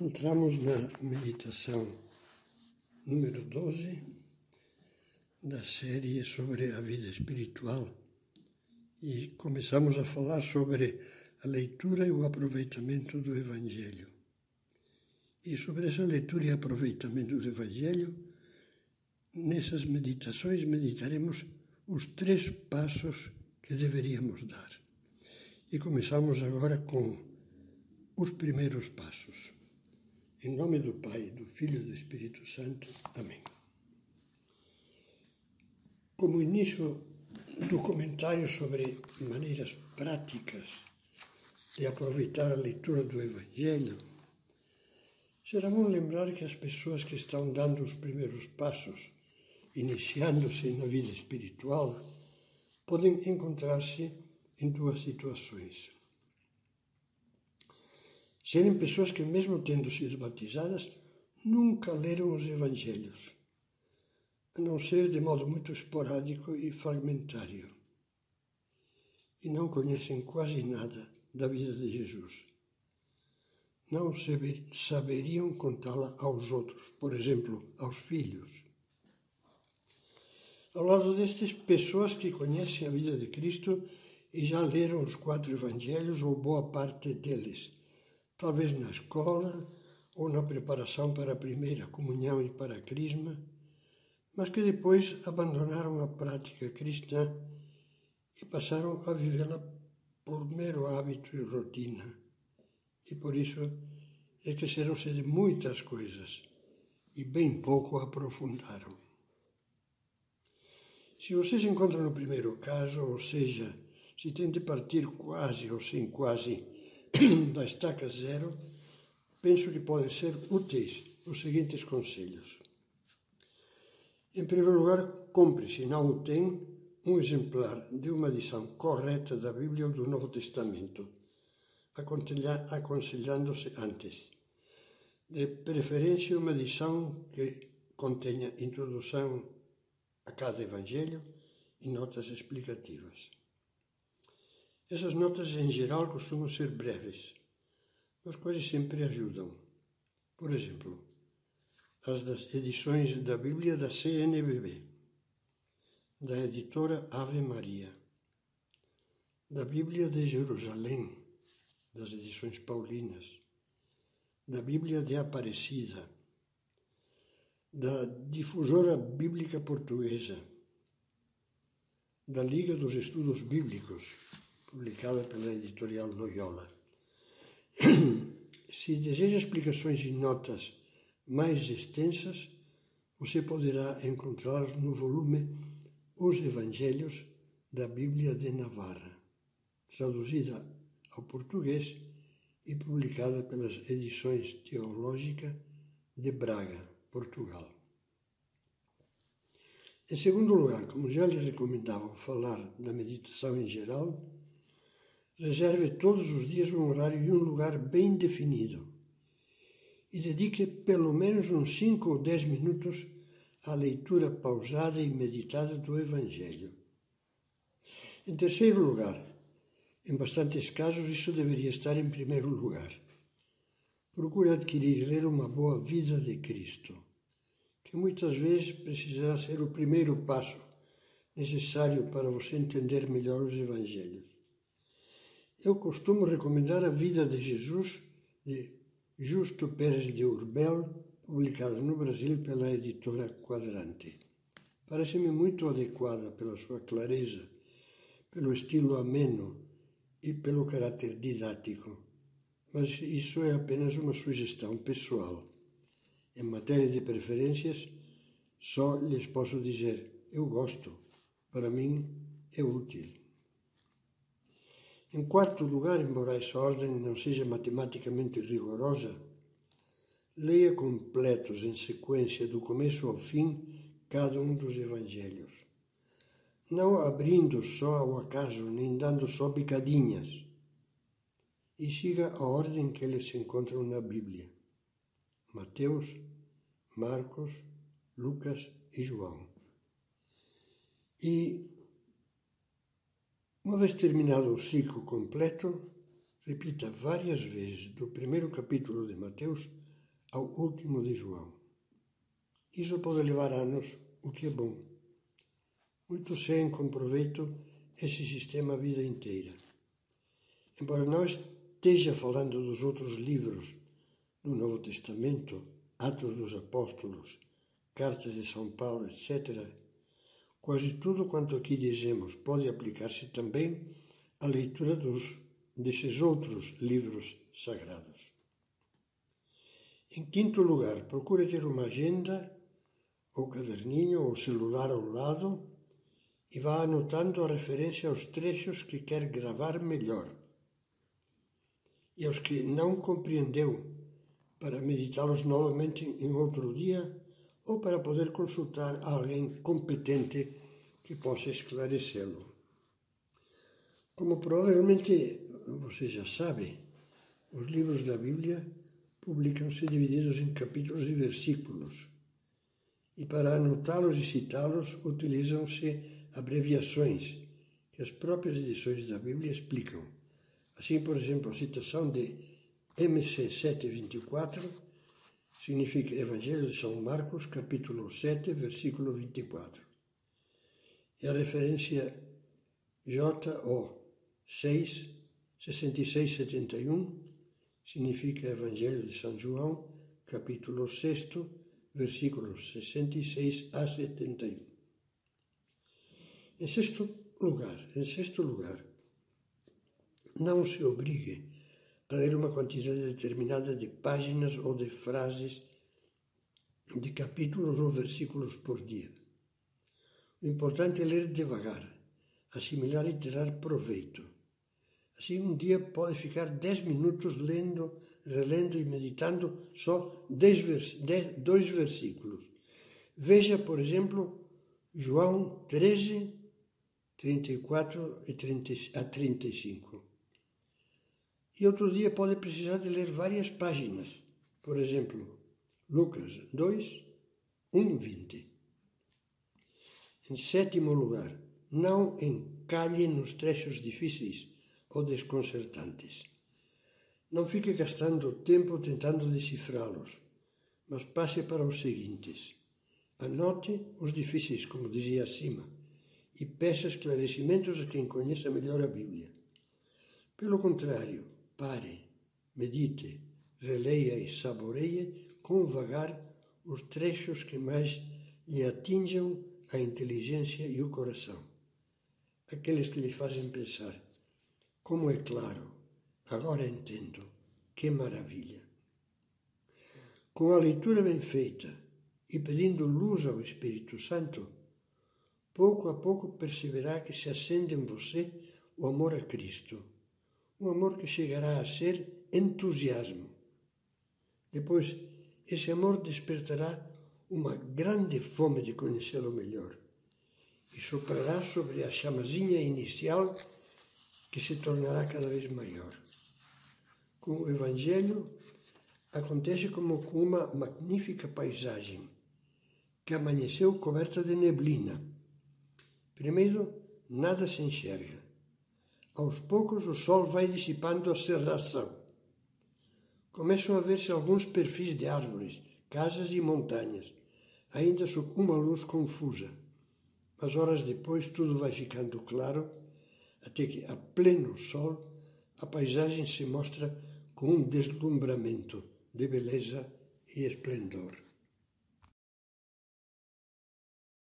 Entramos na meditação número 12 da série sobre a vida espiritual e começamos a falar sobre a leitura e o aproveitamento do Evangelho. E sobre essa leitura e aproveitamento do Evangelho, nessas meditações meditaremos os três passos que deveríamos dar. E começamos agora com os primeiros passos. Em nome do Pai, do Filho e do Espírito Santo. Amém. Como início do comentário sobre maneiras práticas de aproveitar a leitura do Evangelho, será bom lembrar que as pessoas que estão dando os primeiros passos, iniciando-se na vida espiritual, podem encontrar-se em duas situações serem pessoas que, mesmo tendo sido batizadas, nunca leram os Evangelhos, a não ser de modo muito esporádico e fragmentário, e não conhecem quase nada da vida de Jesus. Não saberiam contá-la aos outros, por exemplo, aos filhos. Ao lado destes, pessoas que conhecem a vida de Cristo e já leram os quatro evangelhos ou boa parte deles talvez na escola ou na preparação para a primeira comunhão e para a crisma, mas que depois abandonaram a prática cristã e passaram a vivê-la por mero hábito e rotina. E por isso esqueceram-se de muitas coisas e bem pouco aprofundaram. Se você se encontra no primeiro caso, ou seja, se tem de partir quase ou sem quase da estaca zero, penso que podem ser úteis os seguintes conselhos. Em primeiro lugar, compre, se não o tem, um exemplar de uma edição correta da Bíblia ou do Novo Testamento, aconselhando-se antes. De preferência, uma edição que contenha introdução a cada Evangelho e notas explicativas. Essas notas, em geral, costumam ser breves, mas quase sempre ajudam. Por exemplo, as das edições da Bíblia da CNBB, da editora Ave Maria, da Bíblia de Jerusalém, das edições paulinas, da Bíblia de Aparecida, da Difusora Bíblica Portuguesa, da Liga dos Estudos Bíblicos, publicada pela editorial Loyola. Se deseja explicações e notas mais extensas, você poderá encontrá-las no volume Os Evangelhos da Bíblia de Navarra, traduzida ao português e publicada pelas Edições Teológica de Braga, Portugal. Em segundo lugar, como já lhe recomendava falar da meditação em geral, Reserve todos os dias um horário e um lugar bem definido. E dedique pelo menos uns 5 ou 10 minutos à leitura pausada e meditada do Evangelho. Em terceiro lugar, em bastantes casos isso deveria estar em primeiro lugar. Procure adquirir e ler uma boa vida de Cristo, que muitas vezes precisará ser o primeiro passo necessário para você entender melhor os Evangelhos. Eu costumo recomendar a vida de Jesus de Justo Pérez de Urbel, publicada no Brasil pela editora Quadrante. Parece-me muito adequada pela sua clareza, pelo estilo ameno e pelo caráter didático, mas isso é apenas uma sugestão pessoal. Em matéria de preferências, só lhes posso dizer: eu gosto, para mim é útil. Em quarto lugar, embora essa ordem não seja matematicamente rigorosa, leia completos em sequência do começo ao fim cada um dos evangelhos, não abrindo só ao acaso nem dando só picadinhas, e siga a ordem que eles se encontram na Bíblia: Mateus, Marcos, Lucas e João. E uma vez terminado o ciclo completo, repita várias vezes do primeiro capítulo de Mateus ao último de João. Isso pode levar anos, o que é bom. Muitos seguem com proveito esse sistema a vida inteira. Embora não esteja falando dos outros livros do Novo Testamento, Atos dos Apóstolos, Cartas de São Paulo, etc., quase tudo quanto aqui dizemos pode aplicar-se também à leitura dos, desses outros livros sagrados. Em quinto lugar, procure ter uma agenda, ou caderninho, ou celular ao lado e vá anotando a referência aos trechos que quer gravar melhor e aos que não compreendeu, para meditá-los novamente em outro dia ou para poder consultar alguém competente que possa esclarecê-lo. Como provavelmente você já sabe, os livros da Bíblia publicam-se divididos em capítulos e versículos, e para anotá-los e citá-los utilizam-se abreviações que as próprias edições da Bíblia explicam. Assim, por exemplo, a citação de MC 724 significa Evangelho de São Marcos, capítulo 7, versículo 24. E a referência JO 6, 66, 71 significa Evangelho de São João, capítulo 6, versículos 66 a 71. Em sexto lugar, em sexto lugar, não se obrigue a ler uma quantidade determinada de páginas ou de frases, de capítulos ou versículos por dia. O importante é ler devagar, assimilar e tirar proveito. Assim, um dia pode ficar dez minutos lendo, relendo e meditando só dez vers dez, dois versículos. Veja, por exemplo, João 13, 34 e 30, a 35. E outro dia pode precisar de ler várias páginas. Por exemplo, Lucas 2, 1, 20. Em sétimo lugar, não encalhe nos trechos difíceis ou desconcertantes. Não fique gastando tempo tentando decifrá-los, mas passe para os seguintes. Anote os difíceis, como dizia acima, e peça esclarecimentos a quem conheça melhor a Bíblia. Pelo contrário, pare, medite, releia e saboreie com vagar os trechos que mais lhe atinjam a inteligência e o coração. Aqueles que lhe fazem pensar como é claro, agora entendo. Que maravilha! Com a leitura bem feita e pedindo luz ao Espírito Santo, pouco a pouco perceberá que se acende em você o amor a Cristo, um amor que chegará a ser entusiasmo. Depois, esse amor despertará uma grande fome de conhecê-lo melhor e soprará sobre a chamazinha inicial que se tornará cada vez maior. Com o Evangelho, acontece como com uma magnífica paisagem que amanheceu coberta de neblina. Primeiro, nada se enxerga. Aos poucos, o sol vai dissipando a cerração. Começam a ver-se alguns perfis de árvores, casas e montanhas, ainda sob uma luz confusa. Mas horas depois tudo vai ficando claro até que, a pleno sol, a paisagem se mostra com um deslumbramento de beleza e esplendor.